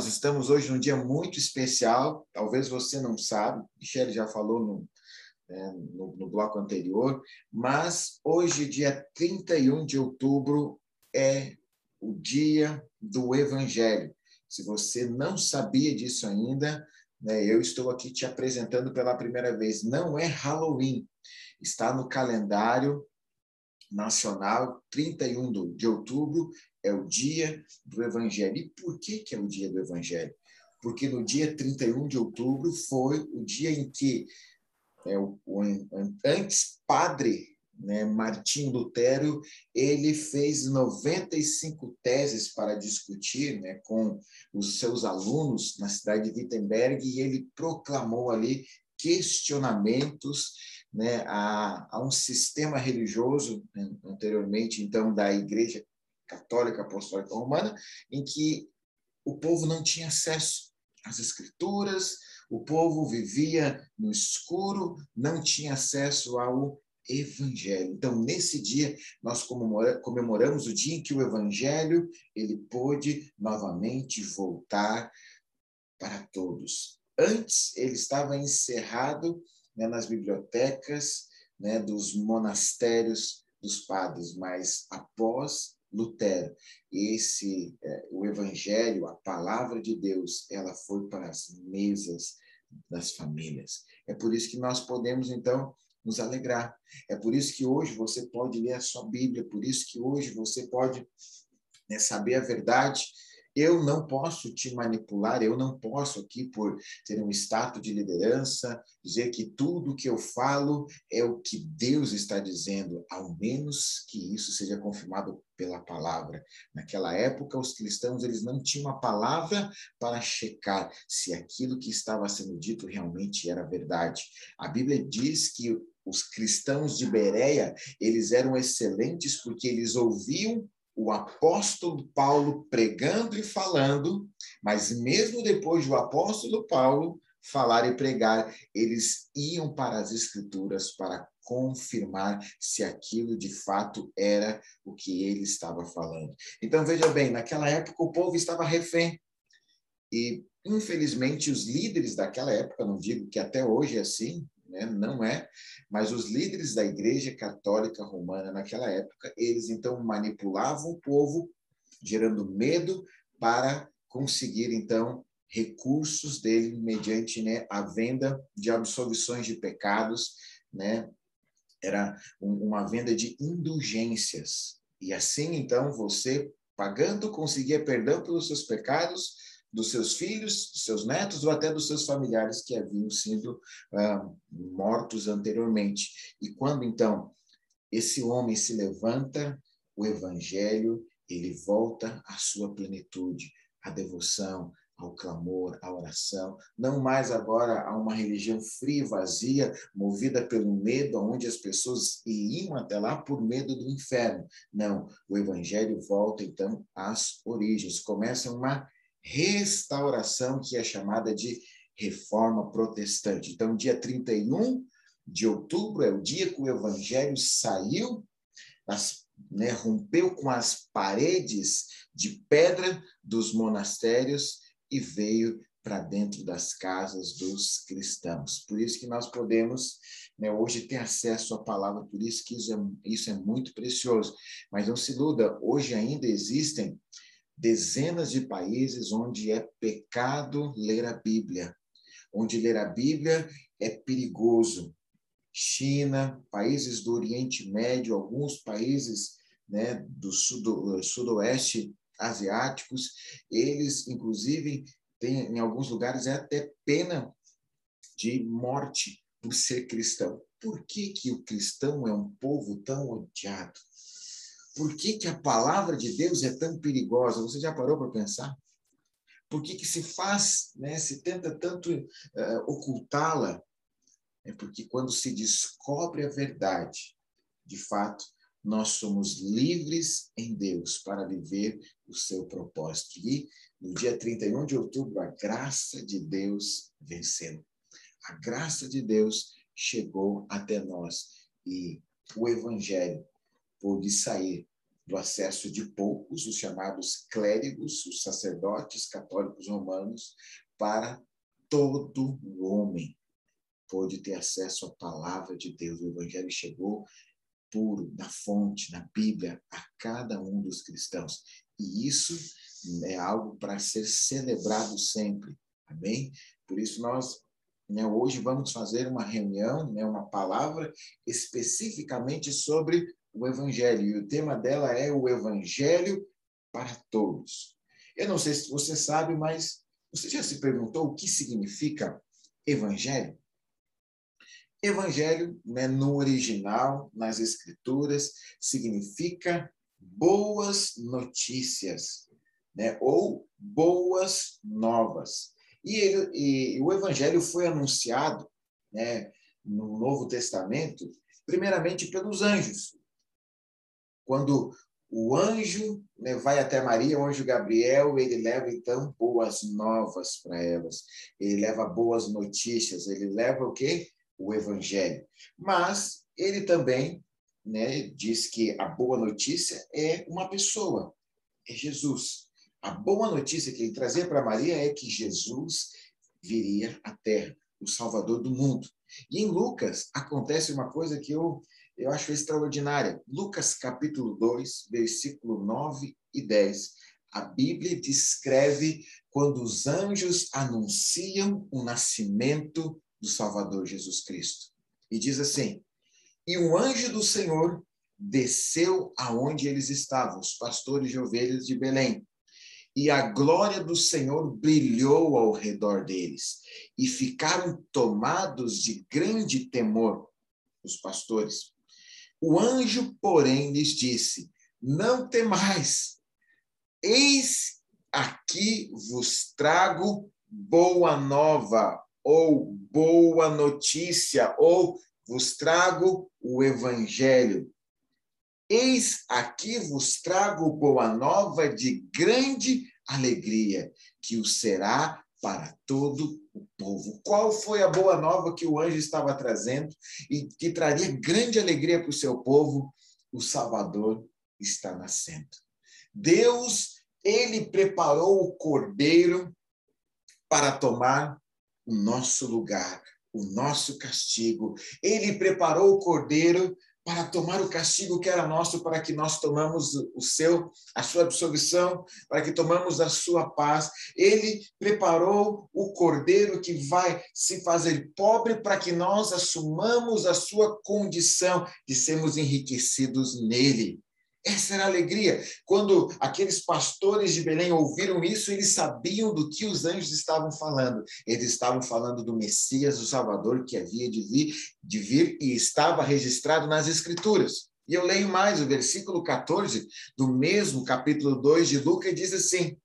Nós estamos hoje num dia muito especial. Talvez você não sabe, Michele já falou no, né, no, no, bloco anterior, mas hoje, dia 31 de outubro, é o dia do Evangelho. Se você não sabia disso ainda, né, eu estou aqui te apresentando pela primeira vez. Não é Halloween, está no calendário nacional, 31 de outubro, é o dia do Evangelho. E por que, que é o dia do Evangelho? Porque no dia 31 de outubro foi o dia em que é, o, o antes padre né, Martim Lutero, ele fez 95 teses para discutir né, com os seus alunos na cidade de Wittenberg e ele proclamou ali questionamentos né, a, a um sistema religioso, né, anteriormente, então, da Igreja Católica Apostólica Romana, em que o povo não tinha acesso às escrituras, o povo vivia no escuro, não tinha acesso ao evangelho. Então, nesse dia, nós comemoramos o dia em que o evangelho ele pôde novamente voltar para todos. Antes, ele estava encerrado né, nas bibliotecas né, dos monastérios dos padres, mas após Lutero, esse é, o evangelho, a palavra de Deus, ela foi para as mesas das famílias. É por isso que nós podemos então nos alegrar. É por isso que hoje você pode ler a sua Bíblia, por isso que hoje você pode né, saber a verdade eu não posso te manipular, eu não posso aqui, por ter um status de liderança, dizer que tudo que eu falo é o que Deus está dizendo, ao menos que isso seja confirmado pela palavra. Naquela época, os cristãos eles não tinham uma palavra para checar se aquilo que estava sendo dito realmente era verdade. A Bíblia diz que os cristãos de Bereia, eles eram excelentes porque eles ouviam o apóstolo Paulo pregando e falando, mas mesmo depois do apóstolo Paulo falar e pregar, eles iam para as escrituras para confirmar se aquilo de fato era o que ele estava falando. Então veja bem, naquela época o povo estava refém. E infelizmente os líderes daquela época, não digo que até hoje é assim, né? não é, mas os líderes da Igreja Católica Romana naquela época, eles então manipulavam o povo, gerando medo para conseguir então recursos dele mediante né, a venda de absolvições de pecados, né? Era uma venda de indulgências. E assim então você pagando conseguia perdão pelos seus pecados dos seus filhos, dos seus netos ou até dos seus familiares que haviam sido ah, mortos anteriormente. E quando então esse homem se levanta, o evangelho ele volta à sua plenitude, à devoção, ao clamor, à oração, não mais agora a uma religião fria, vazia, movida pelo medo, onde as pessoas iam até lá por medo do inferno. Não, o evangelho volta então às origens, começa uma restauração que é chamada de reforma protestante. Então, dia 31 de outubro é o dia que o evangelho saiu, as, né, rompeu com as paredes de pedra dos monastérios e veio para dentro das casas dos cristãos. Por isso que nós podemos né, hoje ter acesso à palavra, por isso que isso é, isso é muito precioso. Mas não se iluda, hoje ainda existem dezenas de países onde é pecado ler a Bíblia, onde ler a Bíblia é perigoso. China, países do Oriente Médio, alguns países né, do sudo, sudoeste asiáticos, eles, inclusive, têm, em alguns lugares, é até pena de morte por ser cristão. Por que, que o cristão é um povo tão odiado? Por que, que a palavra de Deus é tão perigosa? Você já parou para pensar? Por que, que se faz, né, se tenta tanto uh, ocultá-la? É porque quando se descobre a verdade, de fato, nós somos livres em Deus para viver o seu propósito. E no dia 31 de outubro, a graça de Deus venceu. A graça de Deus chegou até nós e o evangelho pôde sair do acesso de poucos, os chamados clérigos, os sacerdotes católicos romanos, para todo homem pôde ter acesso à palavra de Deus. O evangelho chegou puro, na fonte, na Bíblia, a cada um dos cristãos. E isso é algo para ser celebrado sempre. Amém? Por isso nós né, hoje vamos fazer uma reunião, né, uma palavra especificamente sobre o Evangelho. E o tema dela é o Evangelho para todos. Eu não sei se você sabe, mas você já se perguntou o que significa Evangelho? Evangelho, né, no original, nas Escrituras, significa boas notícias, né, ou boas novas. E, ele, e o Evangelho foi anunciado né, no Novo Testamento, primeiramente pelos anjos. Quando o anjo né, vai até Maria, o anjo Gabriel, ele leva então boas novas para elas. Ele leva boas notícias, ele leva o quê? O evangelho. Mas ele também né, diz que a boa notícia é uma pessoa, é Jesus. A boa notícia que ele trazia para Maria é que Jesus viria à terra, o Salvador do mundo. E em Lucas acontece uma coisa que eu, eu acho extraordinária. Lucas capítulo 2, versículo 9 e 10. A Bíblia descreve quando os anjos anunciam o nascimento do Salvador Jesus Cristo. E diz assim: E o anjo do Senhor desceu aonde eles estavam, os pastores de ovelhas de Belém e a glória do Senhor brilhou ao redor deles, e ficaram tomados de grande temor os pastores. O anjo, porém, lhes disse: Não temais, eis aqui vos trago boa nova, ou boa notícia, ou vos trago o evangelho. Eis aqui vos trago boa nova de grande alegria, que o será para todo o povo. Qual foi a boa nova que o anjo estava trazendo e que traria grande alegria para o seu povo? O Salvador está nascendo. Deus, ele preparou o cordeiro para tomar o nosso lugar, o nosso castigo. Ele preparou o cordeiro para tomar o castigo que era nosso, para que nós tomamos o seu, a sua absolvição, para que tomamos a sua paz. Ele preparou o cordeiro que vai se fazer pobre para que nós assumamos a sua condição de sermos enriquecidos nele. Essa era a alegria. Quando aqueles pastores de Belém ouviram isso, eles sabiam do que os anjos estavam falando. Eles estavam falando do Messias, o Salvador, que havia de vir, de vir e estava registrado nas Escrituras. E eu leio mais o versículo 14 do mesmo capítulo 2 de Lucas, diz assim: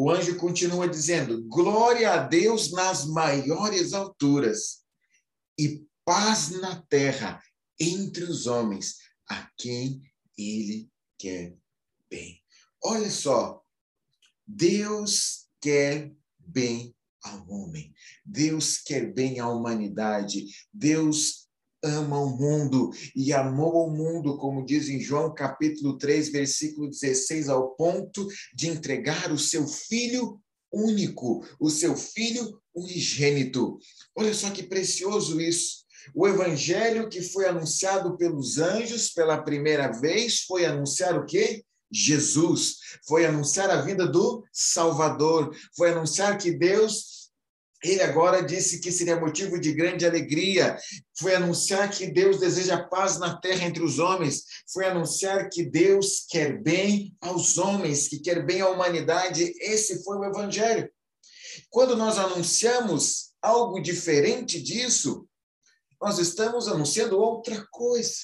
o anjo continua dizendo: Glória a Deus nas maiores alturas e paz na terra entre os homens, a quem ele quer bem. Olha só, Deus quer bem ao homem. Deus quer bem à humanidade. Deus ama o mundo e amou o mundo, como diz em João capítulo 3, versículo 16, ao ponto de entregar o seu filho único, o seu filho unigênito. Olha só que precioso isso. O evangelho que foi anunciado pelos anjos pela primeira vez foi anunciar o quê? Jesus. Foi anunciar a vida do Salvador. Foi anunciar que Deus ele agora disse que seria motivo de grande alegria. Foi anunciar que Deus deseja paz na terra entre os homens. Foi anunciar que Deus quer bem aos homens, que quer bem à humanidade. Esse foi o Evangelho. Quando nós anunciamos algo diferente disso, nós estamos anunciando outra coisa.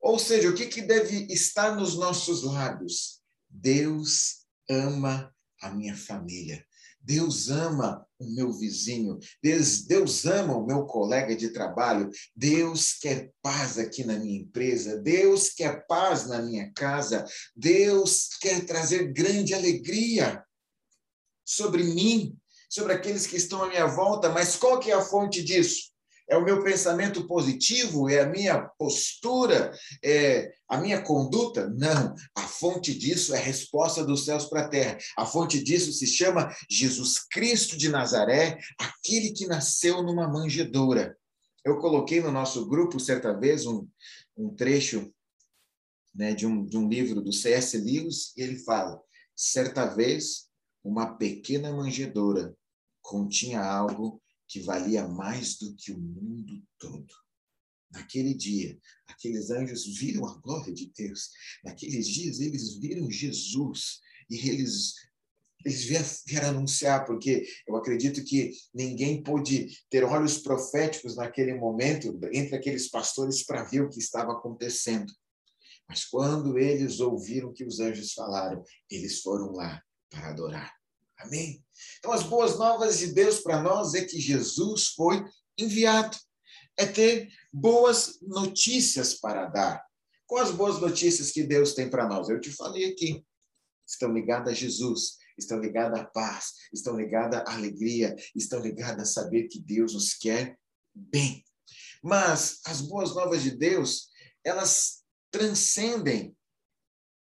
Ou seja, o que, que deve estar nos nossos lábios? Deus ama a minha família. Deus ama o meu vizinho, Deus, Deus ama o meu colega de trabalho, Deus quer paz aqui na minha empresa, Deus quer paz na minha casa, Deus quer trazer grande alegria sobre mim, sobre aqueles que estão à minha volta, mas qual que é a fonte disso? É o meu pensamento positivo? É a minha postura? É a minha conduta? Não. A fonte disso é a resposta dos céus para a terra. A fonte disso se chama Jesus Cristo de Nazaré, aquele que nasceu numa manjedoura. Eu coloquei no nosso grupo, certa vez, um, um trecho né, de, um, de um livro do C.S. Lewis, e ele fala: certa vez, uma pequena manjedoura continha algo que valia mais do que o mundo todo. Naquele dia, aqueles anjos viram a glória de Deus. Naqueles dias, eles viram Jesus e eles eles vieram anunciar, porque eu acredito que ninguém pôde ter olhos proféticos naquele momento, entre aqueles pastores, para ver o que estava acontecendo. Mas quando eles ouviram o que os anjos falaram, eles foram lá para adorar. Amém? Então, as boas novas de Deus para nós é que Jesus foi enviado. É ter boas notícias para dar. Com as boas notícias que Deus tem para nós? Eu te falei aqui. Estão ligadas a Jesus, estão ligadas à paz, estão ligadas à alegria, estão ligadas a saber que Deus nos quer bem. Mas as boas novas de Deus, elas transcendem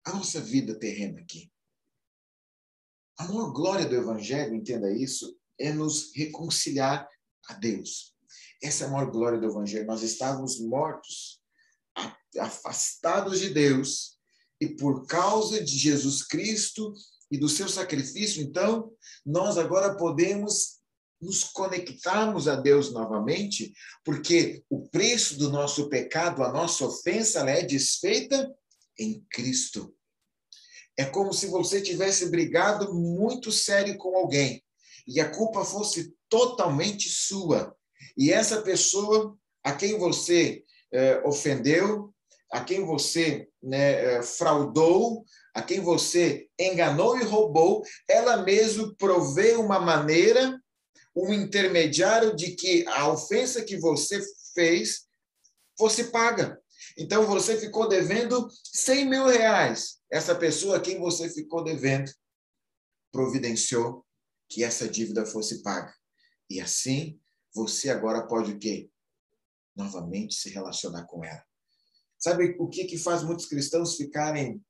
a nossa vida terrena aqui. A maior glória do Evangelho, entenda isso, é nos reconciliar a Deus. Essa é a maior glória do Evangelho. Nós estávamos mortos, afastados de Deus, e por causa de Jesus Cristo e do seu sacrifício, então, nós agora podemos nos conectarmos a Deus novamente, porque o preço do nosso pecado, a nossa ofensa, ela é desfeita em Cristo. É como se você tivesse brigado muito sério com alguém e a culpa fosse totalmente sua. E essa pessoa a quem você é, ofendeu, a quem você né, é, fraudou, a quem você enganou e roubou, ela mesmo provê uma maneira, um intermediário de que a ofensa que você fez fosse paga. Então você ficou devendo 100 mil reais essa pessoa a quem você ficou devendo providenciou que essa dívida fosse paga. E assim, você agora pode o quê? Novamente se relacionar com ela. Sabe o que, que faz muitos cristãos ficarem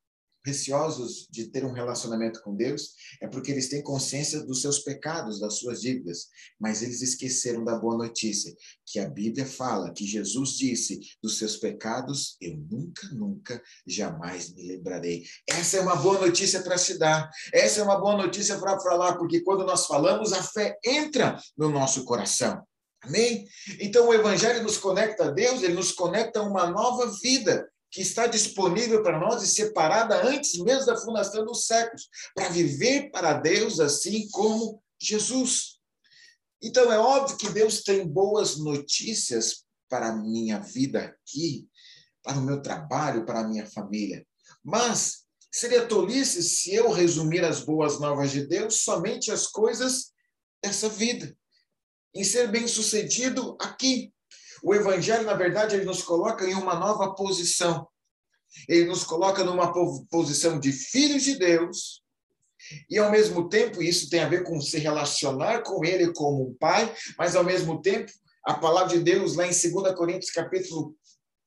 receosos de ter um relacionamento com Deus é porque eles têm consciência dos seus pecados, das suas dívidas, mas eles esqueceram da boa notícia, que a Bíblia fala que Jesus disse: dos seus pecados eu nunca, nunca, jamais me lembrarei. Essa é uma boa notícia para se dar, essa é uma boa notícia para falar, porque quando nós falamos, a fé entra no nosso coração. Amém? Então o Evangelho nos conecta a Deus, ele nos conecta a uma nova vida que está disponível para nós e separada antes mesmo da fundação dos séculos, para viver para Deus assim como Jesus. Então é óbvio que Deus tem boas notícias para a minha vida aqui, para o meu trabalho, para a minha família. Mas seria tolice se eu resumir as boas novas de Deus somente as coisas dessa vida, em ser bem-sucedido aqui, o evangelho, na verdade, ele nos coloca em uma nova posição. Ele nos coloca numa posição de filhos de Deus, e ao mesmo tempo, isso tem a ver com se relacionar com ele como um pai, mas ao mesmo tempo, a palavra de Deus lá em 2 Coríntios capítulo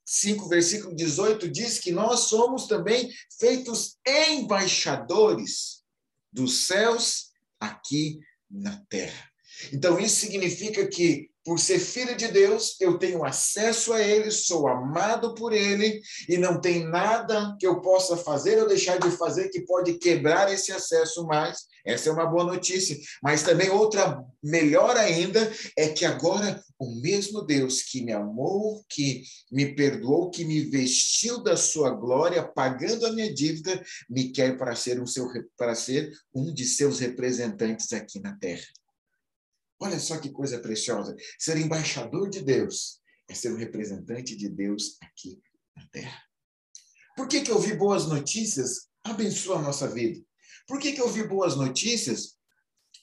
5, versículo 18 diz que nós somos também feitos embaixadores dos céus aqui na terra. Então isso significa que por ser filho de Deus, eu tenho acesso a Ele, sou amado por Ele, e não tem nada que eu possa fazer ou deixar de fazer que pode quebrar esse acesso mais. Essa é uma boa notícia. Mas também outra melhor ainda é que agora o mesmo Deus que me amou, que me perdoou, que me vestiu da sua glória, pagando a minha dívida, me quer para ser um, ser um de seus representantes aqui na terra. Olha só que coisa preciosa. Ser embaixador de Deus é ser um representante de Deus aqui na terra. Por que, que ouvir boas notícias abençoa a nossa vida? Por que, que ouvir boas notícias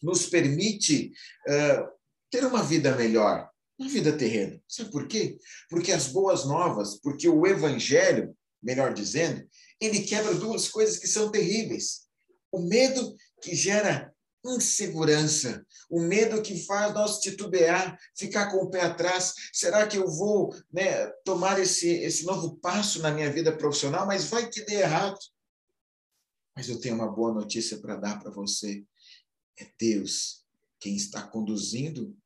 nos permite uh, ter uma vida melhor, uma vida terrena? Sabe por quê? Porque as boas novas, porque o evangelho, melhor dizendo, ele quebra duas coisas que são terríveis. O medo que gera insegurança, o medo que faz nós titubear, ficar com o pé atrás. Será que eu vou né, tomar esse, esse novo passo na minha vida profissional? Mas vai que dê errado. Mas eu tenho uma boa notícia para dar para você. É Deus quem está conduzindo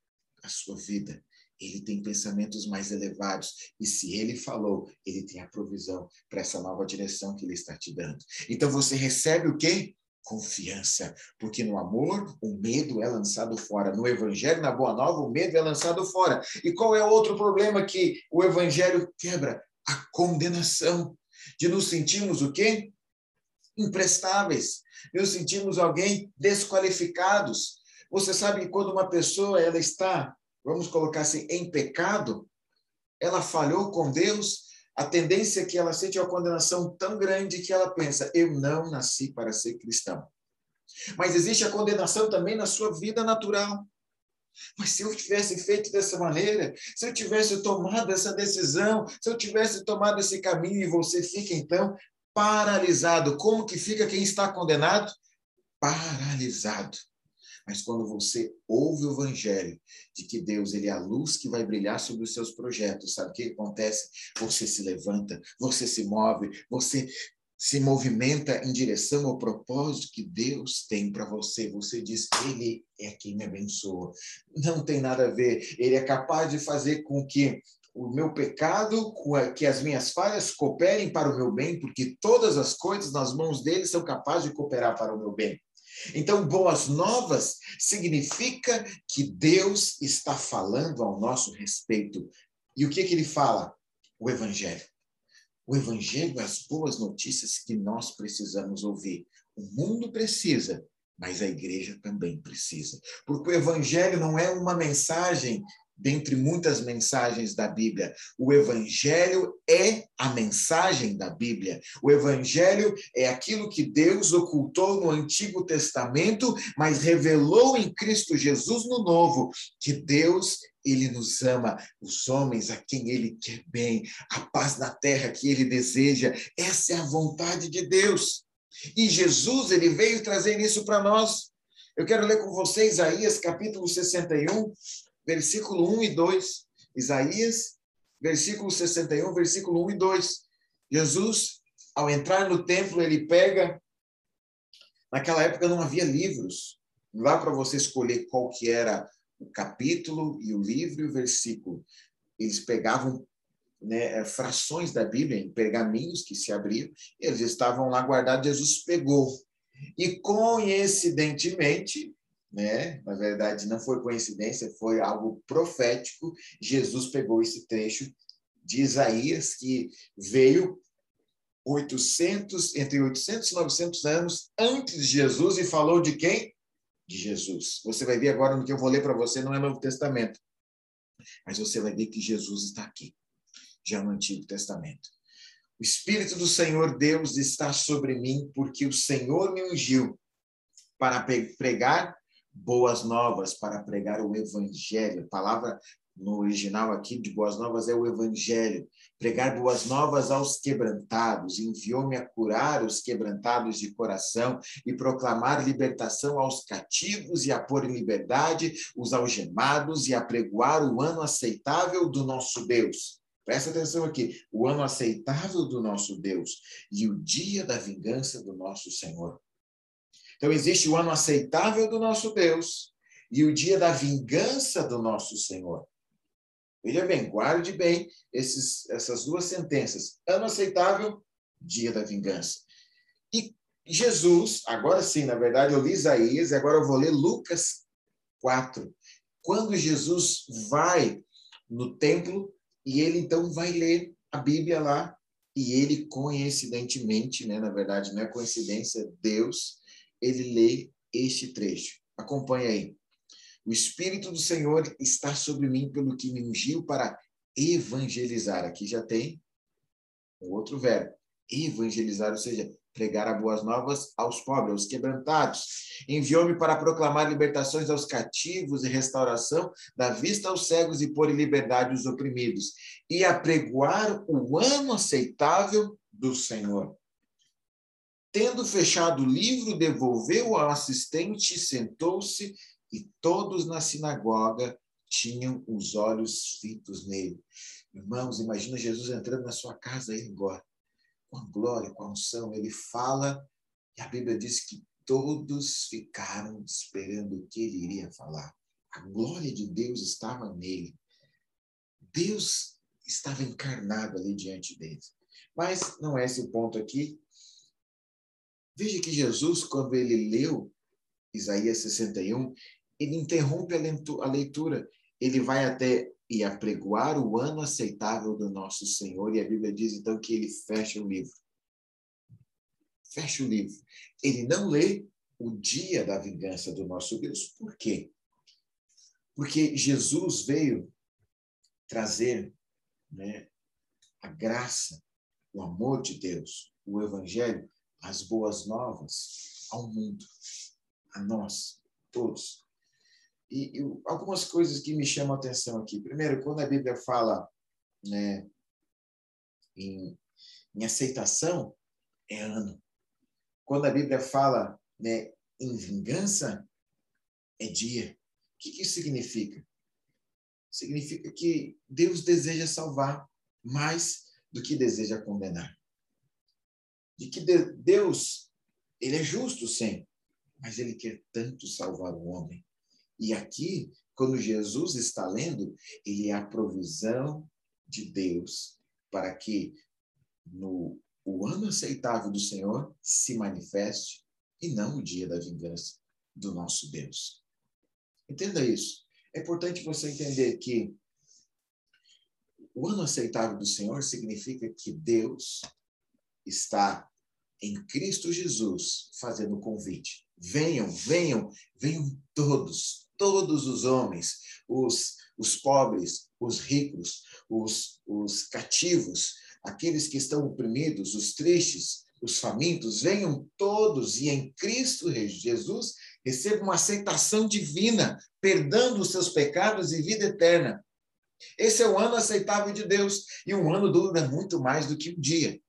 a sua vida. Ele tem pensamentos mais elevados. E se ele falou, ele tem a provisão para essa nova direção que ele está te dando. Então você recebe o quê? Confiança, porque no amor o medo é lançado fora, no evangelho, na boa nova, o medo é lançado fora. E qual é o outro problema que o evangelho quebra? A condenação. De nos sentirmos o quê? Imprestáveis. Nos sentimos alguém desqualificados. Você sabe que quando uma pessoa ela está, vamos colocar assim, em pecado, ela falhou com Deus, a tendência é que ela sente uma condenação tão grande que ela pensa: eu não nasci para ser cristão. Mas existe a condenação também na sua vida natural. Mas se eu tivesse feito dessa maneira, se eu tivesse tomado essa decisão, se eu tivesse tomado esse caminho e você fica então paralisado, como que fica quem está condenado? Paralisado. Mas quando você ouve o evangelho de que Deus ele é a luz que vai brilhar sobre os seus projetos, sabe o que acontece? Você se levanta, você se move, você se movimenta em direção ao propósito que Deus tem para você. Você diz, Ele é quem me abençoa. Não tem nada a ver. Ele é capaz de fazer com que o meu pecado, que as minhas falhas cooperem para o meu bem, porque todas as coisas nas mãos dele são capazes de cooperar para o meu bem. Então, boas novas significa que Deus está falando ao nosso respeito. E o que, que ele fala? O Evangelho. O Evangelho é as boas notícias que nós precisamos ouvir. O mundo precisa, mas a igreja também precisa. Porque o Evangelho não é uma mensagem dentre muitas mensagens da Bíblia. O Evangelho é a mensagem da Bíblia. O Evangelho é aquilo que Deus ocultou no Antigo Testamento, mas revelou em Cristo Jesus no Novo, que Deus ele nos ama, os homens a quem ele quer bem, a paz na terra que ele deseja. Essa é a vontade de Deus. E Jesus, ele veio trazer isso para nós. Eu quero ler com vocês Isaías capítulo 61, versículo 1 e 2. Isaías, versículo 61, versículo 1 e 2. Jesus, ao entrar no templo, ele pega. Naquela época não havia livros. Não dá para você escolher qual que era o capítulo e o livro e o versículo. Eles pegavam né, frações da Bíblia em pergaminhos que se abriam, eles estavam lá guardados, Jesus pegou. E coincidentemente, né? Na verdade, não foi coincidência, foi algo profético. Jesus pegou esse trecho de Isaías que veio 800 entre 800 e 900 anos antes de Jesus e falou de quem? De Jesus. Você vai ver agora no que eu vou ler para você, não é Novo Testamento. Mas você vai ver que Jesus está aqui, já no Antigo Testamento. O Espírito do Senhor Deus está sobre mim, porque o Senhor me ungiu para pregar boas novas para pregar o evangelho. A palavra no original aqui de boas novas é o evangelho. Pregar boas novas aos quebrantados. Enviou-me a curar os quebrantados de coração e proclamar libertação aos cativos e a pôr em liberdade os algemados e apregoar o ano aceitável do nosso Deus. Presta atenção aqui, o ano aceitável do nosso Deus e o dia da vingança do nosso Senhor. Então, existe o ano aceitável do nosso Deus e o dia da vingança do nosso Senhor. Veja bem, guarde bem esses, essas duas sentenças. Ano aceitável, dia da vingança. E Jesus, agora sim, na verdade, eu li Isaías, e agora eu vou ler Lucas 4. Quando Jesus vai no templo e ele então vai ler a Bíblia lá, e ele coincidentemente, né, na verdade, não é coincidência, Deus ele lê este trecho. Acompanhe aí. O Espírito do Senhor está sobre mim pelo que me ungiu para evangelizar. Aqui já tem um outro verbo. Evangelizar, ou seja, pregar a boas novas aos pobres, aos quebrantados. Enviou-me para proclamar libertações aos cativos e restauração da vista aos cegos e pôr em liberdade os oprimidos. E apregoar o ano aceitável do Senhor. Tendo fechado o livro, devolveu ao assistente, sentou-se e todos na sinagoga tinham os olhos fitos nele. Irmãos, imagina Jesus entrando na sua casa aí agora, com a glória, com a unção. Ele fala e a Bíblia diz que todos ficaram esperando o que ele iria falar. A glória de Deus estava nele. Deus estava encarnado ali diante deles. Mas não é esse o ponto aqui. Veja que Jesus, quando ele leu Isaías 61, ele interrompe a leitura. Ele vai até e apregoar o ano aceitável do nosso Senhor, e a Bíblia diz então que ele fecha o livro. Fecha o livro. Ele não lê o dia da vingança do nosso Deus. Por quê? Porque Jesus veio trazer né, a graça, o amor de Deus, o Evangelho, as boas novas ao mundo, a nós, todos. E, e algumas coisas que me chamam a atenção aqui. Primeiro, quando a Bíblia fala né, em, em aceitação, é ano. Quando a Bíblia fala né, em vingança, é dia. O que isso significa? Significa que Deus deseja salvar mais do que deseja condenar. De que Deus, ele é justo, sim, mas ele quer tanto salvar o homem. E aqui, quando Jesus está lendo, ele é a provisão de Deus para que no o ano aceitável do Senhor se manifeste e não o dia da vingança do nosso Deus. Entenda isso. É importante você entender que o ano aceitável do Senhor significa que Deus está em Cristo Jesus fazendo o convite. Venham, venham, venham todos, todos os homens, os, os pobres, os ricos, os, os cativos, aqueles que estão oprimidos, os tristes, os famintos, venham todos e em Cristo Jesus recebam uma aceitação divina, perdão dos seus pecados e vida eterna. Esse é o ano aceitável de Deus e um ano dura muito mais do que um dia.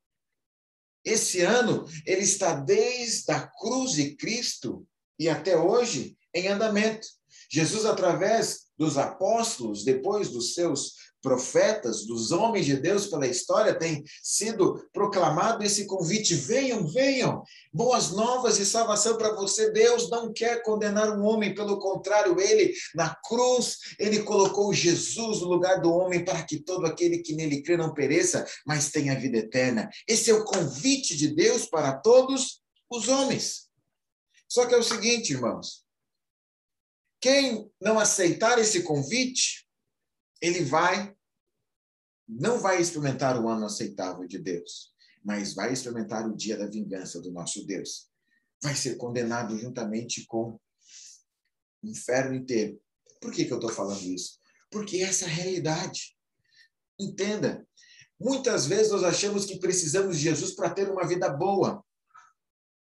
Esse ano ele está desde a cruz de Cristo e até hoje em andamento. Jesus, através dos apóstolos, depois dos seus profetas, dos homens de Deus pela história, tem sido proclamado esse convite: venham, venham, boas novas de salvação para você. Deus não quer condenar um homem, pelo contrário, ele, na cruz, ele colocou Jesus no lugar do homem para que todo aquele que nele crê não pereça, mas tenha vida eterna. Esse é o convite de Deus para todos os homens. Só que é o seguinte, irmãos. Quem não aceitar esse convite, ele vai não vai experimentar o ano aceitável de Deus, mas vai experimentar o dia da vingança do nosso Deus. Vai ser condenado juntamente com o inferno inteiro. Por que, que eu estou falando isso? Porque essa é a realidade. Entenda, muitas vezes nós achamos que precisamos de Jesus para ter uma vida boa.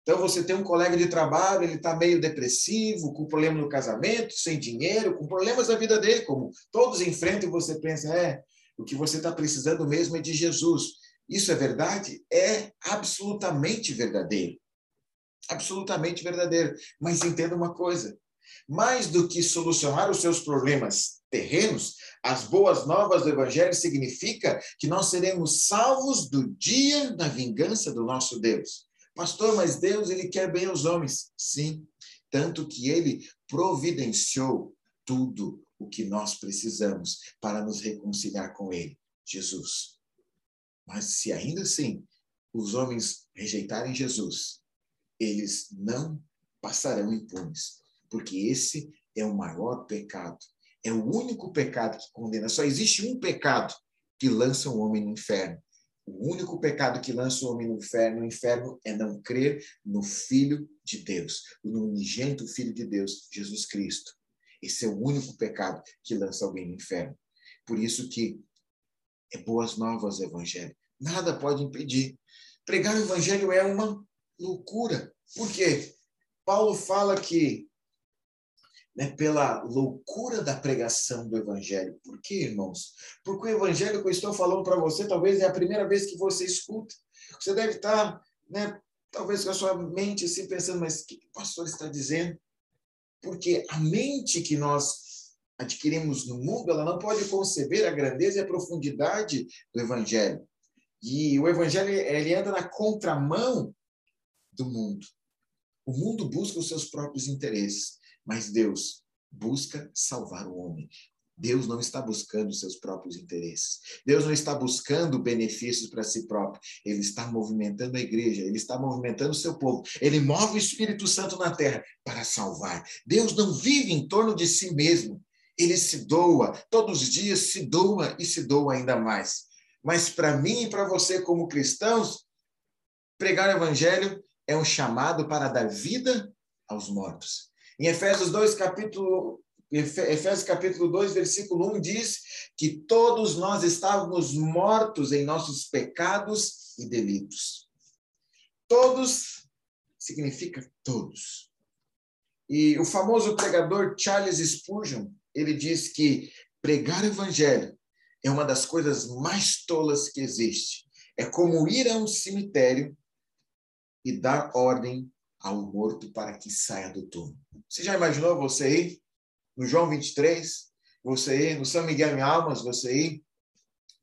Então você tem um colega de trabalho, ele está meio depressivo, com problema no casamento, sem dinheiro, com problemas da vida dele, como todos enfrentam, e você pensa, é, o que você está precisando mesmo é de Jesus. Isso é verdade? É absolutamente verdadeiro. Absolutamente verdadeiro. Mas entenda uma coisa: mais do que solucionar os seus problemas terrenos, as boas novas do Evangelho significa que nós seremos salvos do dia da vingança do nosso Deus. Pastor, mas Deus ele quer bem aos homens. Sim, tanto que ele providenciou tudo o que nós precisamos para nos reconciliar com Ele, Jesus. Mas se ainda assim os homens rejeitarem Jesus, eles não passarão impunes, porque esse é o maior pecado. É o único pecado que condena. Só existe um pecado que lança o um homem no inferno. O único pecado que lança o homem no inferno, no inferno é não crer no Filho de Deus, no unigênito Filho de Deus, Jesus Cristo. Esse é o único pecado que lança alguém no inferno. Por isso que é boas novas o evangelho. Nada pode impedir. Pregar o evangelho é uma loucura. Por quê? Paulo fala que né, pela loucura da pregação do evangelho. Por quê, irmãos? Porque o evangelho que eu estou falando para você talvez é a primeira vez que você escuta. Você deve estar né, talvez com a sua mente assim pensando, mas o que o pastor está dizendo? Porque a mente que nós adquirimos no mundo, ela não pode conceber a grandeza e a profundidade do evangelho. E o evangelho ele anda na contramão do mundo. O mundo busca os seus próprios interesses, mas Deus busca salvar o homem. Deus não está buscando seus próprios interesses. Deus não está buscando benefícios para si próprio. Ele está movimentando a igreja, ele está movimentando o seu povo. Ele move o Espírito Santo na terra para salvar. Deus não vive em torno de si mesmo. Ele se doa, todos os dias se doa e se doa ainda mais. Mas para mim e para você, como cristãos, pregar o evangelho é um chamado para dar vida aos mortos. Em Efésios 2, capítulo Efésios capítulo 2, versículo 1 diz que todos nós estávamos mortos em nossos pecados e delitos. Todos significa todos. E o famoso pregador Charles Spurgeon, ele diz que pregar o evangelho é uma das coisas mais tolas que existe. É como ir a um cemitério e dar ordem ao morto para que saia do túmulo. Você já imaginou você ir no João 23, você ir no São Miguel em Almas, você ir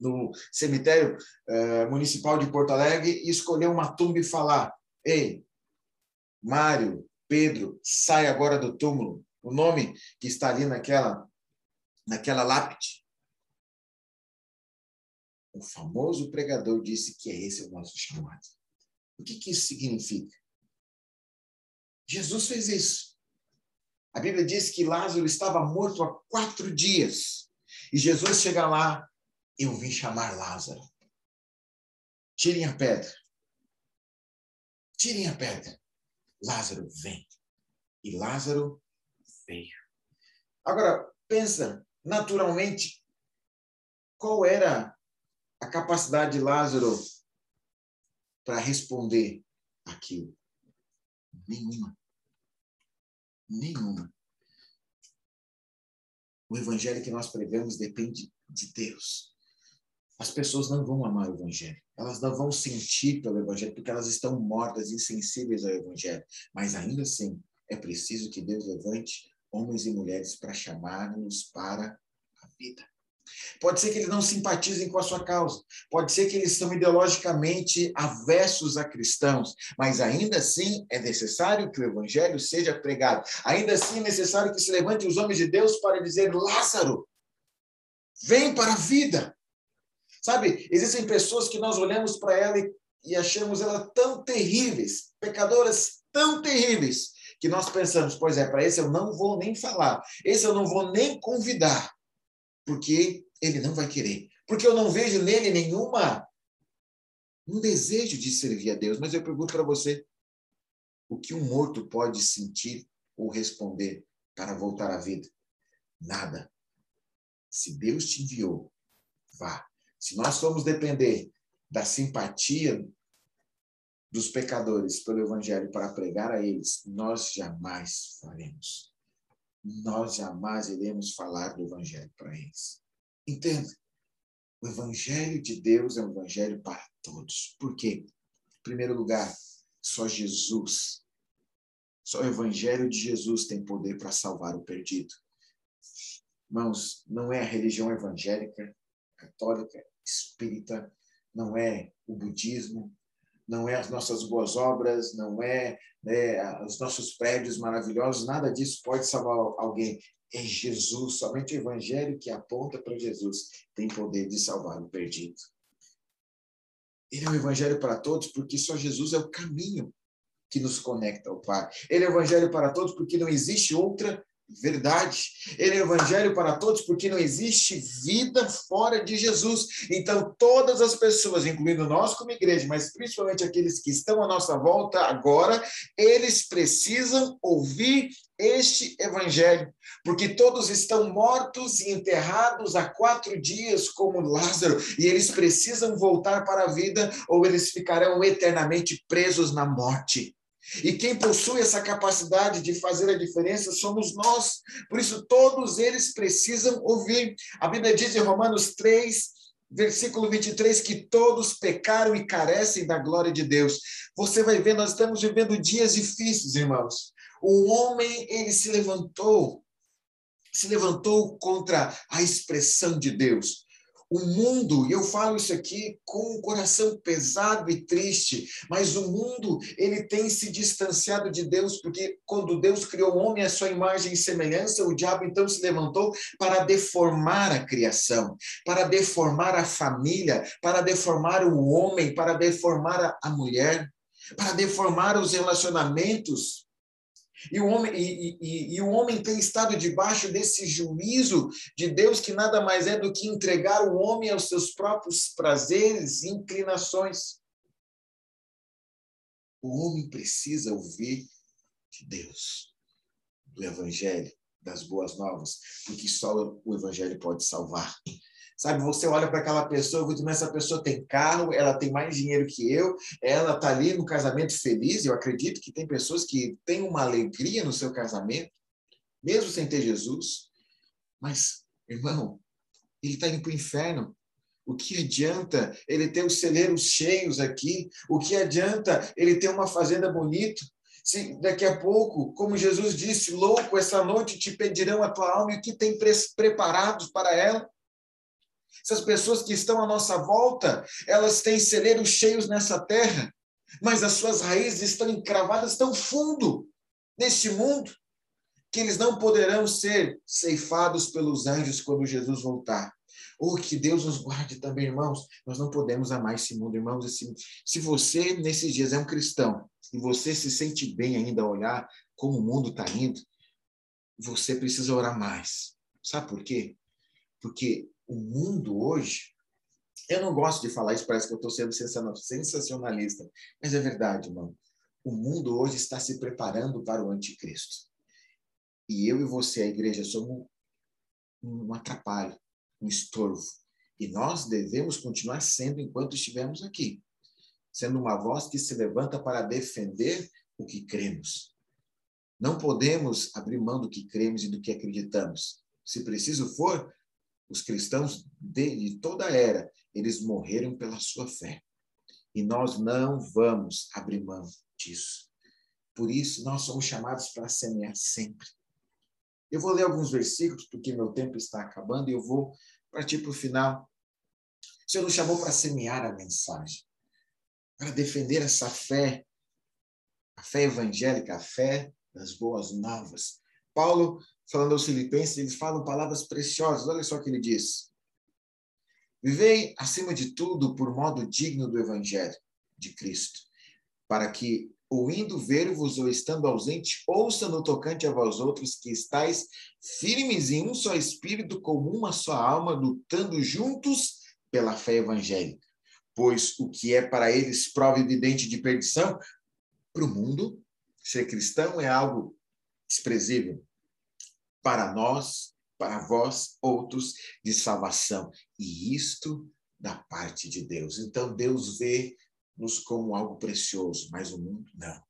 no cemitério uh, municipal de Porto Alegre e escolher uma tumba e falar: Ei, Mário, Pedro, sai agora do túmulo. O nome que está ali naquela, naquela lápide. O famoso pregador disse que é esse o nosso chamado. O que, que isso significa? Jesus fez isso. A Bíblia diz que Lázaro estava morto há quatro dias. E Jesus chega lá, eu vim chamar Lázaro. Tirem a pedra. Tirem a pedra. Lázaro vem. E Lázaro veio. Agora, pensa, naturalmente, qual era a capacidade de Lázaro para responder aquilo? Nenhuma nenhuma. O evangelho que nós pregamos depende de Deus. As pessoas não vão amar o evangelho. Elas não vão sentir pelo evangelho porque elas estão mortas, insensíveis ao evangelho. Mas ainda assim, é preciso que Deus levante homens e mulheres para chamar-nos para a vida. Pode ser que eles não simpatizem com a sua causa, pode ser que eles são ideologicamente avessos a cristãos, mas ainda assim é necessário que o evangelho seja pregado. Ainda assim é necessário que se levante os homens de Deus para dizer: Lázaro, vem para a vida. Sabe, existem pessoas que nós olhamos para ela e, e achamos ela tão terríveis, pecadoras tão terríveis, que nós pensamos, pois é, para esse eu não vou nem falar, esse eu não vou nem convidar porque ele não vai querer. Porque eu não vejo nele nenhuma um desejo de servir a Deus. Mas eu pergunto para você, o que um morto pode sentir ou responder para voltar à vida? Nada. Se Deus te enviou, vá. Se nós formos depender da simpatia dos pecadores pelo Evangelho para pregar a eles, nós jamais faremos nós jamais iremos falar do Evangelho para eles. Entenda? O Evangelho de Deus é um Evangelho para todos. Por quê? Em primeiro lugar, só Jesus, só o Evangelho de Jesus tem poder para salvar o perdido. Irmãos, não é a religião evangélica, católica, espírita, não é o budismo, não é as nossas boas obras, não é né, os nossos prédios maravilhosos, nada disso pode salvar alguém. É Jesus, somente o Evangelho que aponta para Jesus tem poder de salvar o perdido. Ele é o Evangelho para todos, porque só Jesus é o caminho que nos conecta ao Pai. Ele é o Evangelho para todos, porque não existe outra verdade. Ele é evangelho para todos porque não existe vida fora de Jesus. Então, todas as pessoas, incluindo nós como igreja, mas principalmente aqueles que estão à nossa volta agora, eles precisam ouvir este evangelho, porque todos estão mortos e enterrados há quatro dias, como Lázaro, e eles precisam voltar para a vida ou eles ficarão eternamente presos na morte. E quem possui essa capacidade de fazer a diferença somos nós. Por isso, todos eles precisam ouvir. A Bíblia diz em Romanos 3, versículo 23, que todos pecaram e carecem da glória de Deus. Você vai ver, nós estamos vivendo dias difíceis, irmãos. O homem, ele se levantou, se levantou contra a expressão de Deus. O mundo, e eu falo isso aqui com o coração pesado e triste, mas o mundo, ele tem se distanciado de Deus, porque quando Deus criou o homem à sua imagem e semelhança, o diabo então se levantou para deformar a criação, para deformar a família, para deformar o homem, para deformar a mulher, para deformar os relacionamentos. E o, homem, e, e, e, o homem tem estado debaixo desse juízo de Deus, que nada mais é do que entregar o homem aos seus próprios prazeres e inclinações. O homem precisa ouvir de Deus, do Evangelho, das boas novas, porque só o Evangelho pode salvar. Sabe, você olha para aquela pessoa, mas essa pessoa tem carro, ela tem mais dinheiro que eu, ela está ali no casamento feliz. Eu acredito que tem pessoas que têm uma alegria no seu casamento, mesmo sem ter Jesus. Mas, irmão, ele está indo para o inferno. O que adianta ele ter os celeiros cheios aqui? O que adianta ele ter uma fazenda bonita? Se daqui a pouco, como Jesus disse, louco, essa noite te pedirão a tua alma e o que tem preparados para ela? Essas pessoas que estão à nossa volta, elas têm celeiros cheios nessa terra, mas as suas raízes estão encravadas tão fundo neste mundo que eles não poderão ser ceifados pelos anjos quando Jesus voltar. Oh, que Deus nos guarde também, irmãos. Nós não podemos amar esse mundo, irmãos. Assim, se você, nesses dias, é um cristão e você se sente bem ainda a olhar como o mundo está indo, você precisa orar mais. Sabe por quê? Porque o mundo hoje, eu não gosto de falar isso, parece que eu estou sendo sensacionalista, mas é verdade, irmão. O mundo hoje está se preparando para o anticristo. E eu e você, a igreja, somos um atrapalho, um estorvo. E nós devemos continuar sendo enquanto estivermos aqui, sendo uma voz que se levanta para defender o que cremos. Não podemos abrir mão do que cremos e do que acreditamos. Se preciso for, os cristãos de, toda a era, eles morreram pela sua fé. E nós não vamos abrir mão disso. Por isso, nós somos chamados para semear sempre. Eu vou ler alguns versículos, porque meu tempo está acabando, e eu vou partir para o final. O Senhor nos chamou para semear a mensagem, para defender essa fé, a fé evangélica, a fé das boas novas. Paulo falando aos filipenses, eles falam palavras preciosas. Olha só o que ele diz. Vivei, acima de tudo, por modo digno do Evangelho de Cristo, para que, ou indo ver-vos ou estando ausente, ouça no tocante a vós outros que estáis firmes em um só espírito, como uma só alma, lutando juntos pela fé evangélica. Pois o que é para eles prova evidente de perdição, para o mundo, ser cristão é algo desprezível para nós, para vós, outros, de salvação. E isto da parte de Deus. Então, Deus vê-nos como algo precioso, mas o mundo não.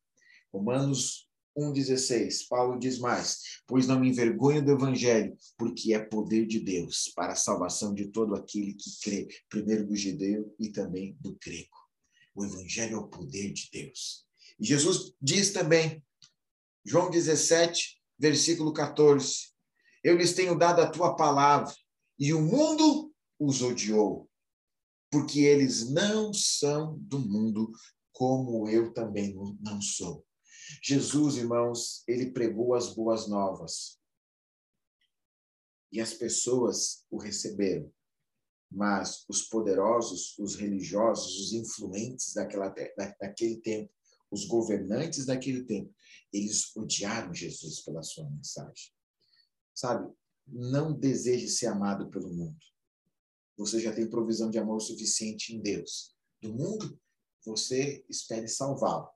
Romanos 1,16, Paulo diz mais: Pois não me envergonho do evangelho, porque é poder de Deus para a salvação de todo aquele que crê, primeiro do judeu e também do grego. O evangelho é o poder de Deus. E Jesus diz também, João 17, versículo 14. Eu lhes tenho dado a tua palavra, e o mundo os odiou, porque eles não são do mundo, como eu também não sou. Jesus, irmãos, ele pregou as boas novas. E as pessoas o receberam. Mas os poderosos, os religiosos, os influentes daquela, daquele tempo, os governantes daquele tempo, eles odiaram Jesus pela sua mensagem. Sabe? Não deseje ser amado pelo mundo. Você já tem provisão de amor suficiente em Deus. Do mundo, você espere salvá-lo.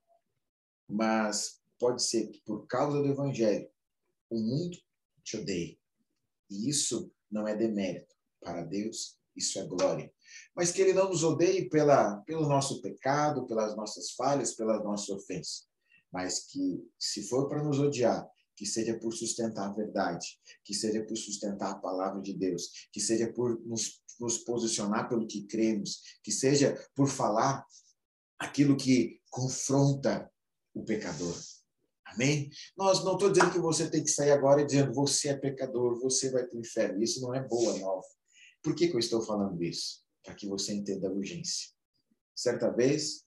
Mas pode ser que, por causa do Evangelho, o mundo te odeie. E isso não é demérito. Para Deus, isso é glória. Mas que Ele não nos odeie pela, pelo nosso pecado, pelas nossas falhas, pelas nossas ofensas mas que, se for para nos odiar, que seja por sustentar a verdade, que seja por sustentar a palavra de Deus, que seja por nos, nos posicionar pelo que cremos, que seja por falar aquilo que confronta o pecador. Amém? Nós não estou dizendo que você tem que sair agora dizendo você é pecador, você vai para o inferno. Isso não é boa nova. Por que, que eu estou falando isso? Para que você entenda a urgência. Certa vez,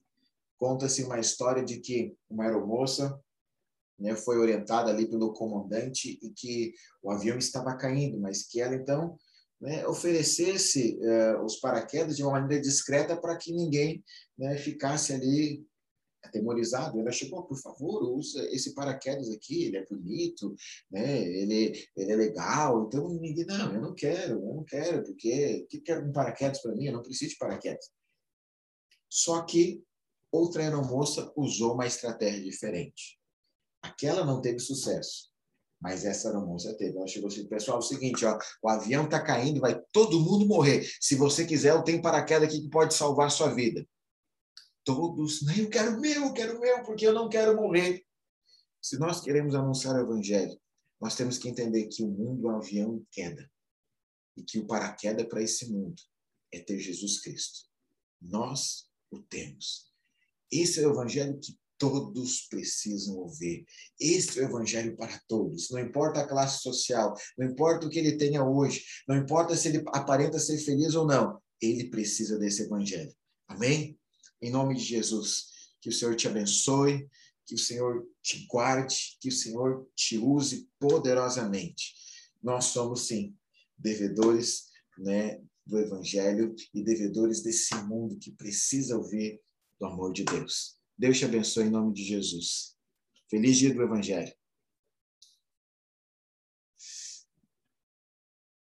conta-se uma história de que uma aeromoça né, foi orientada ali pelo comandante e que o avião estava caindo, mas que ela então né, oferecesse uh, os paraquedas de uma maneira discreta para que ninguém né, ficasse ali atemorizado. Ela chegou, por favor, usa esse paraquedas aqui, ele é bonito, né? ele, ele é legal. Então ninguém, não, eu não quero, eu não quero, porque que quer um paraquedas para mim? Eu não preciso de paraquedas. Só que outra aeromoça usou uma estratégia diferente. Aquela não teve sucesso, mas essa aeromoça teve. Ela chegou assim, pessoal, é o seguinte, ó, o avião está caindo, vai todo mundo morrer. Se você quiser, eu tenho paraquedas aqui que pode salvar a sua vida. Todos, eu quero meu, eu quero meu, porque eu não quero morrer. Se nós queremos anunciar o evangelho, nós temos que entender que o mundo é um avião em queda e que o paraquedas para esse mundo é ter Jesus Cristo. Nós o temos. Esse é o evangelho que todos precisam ouvir. Este é o evangelho para todos. Não importa a classe social, não importa o que ele tenha hoje, não importa se ele aparenta ser feliz ou não, ele precisa desse evangelho. Amém? Em nome de Jesus, que o Senhor te abençoe, que o Senhor te guarde, que o Senhor te use poderosamente. Nós somos sim devedores, né, do evangelho e devedores desse mundo que precisa ouvir do amor de Deus. Deus te abençoe em nome de Jesus. Feliz dia do Evangelho.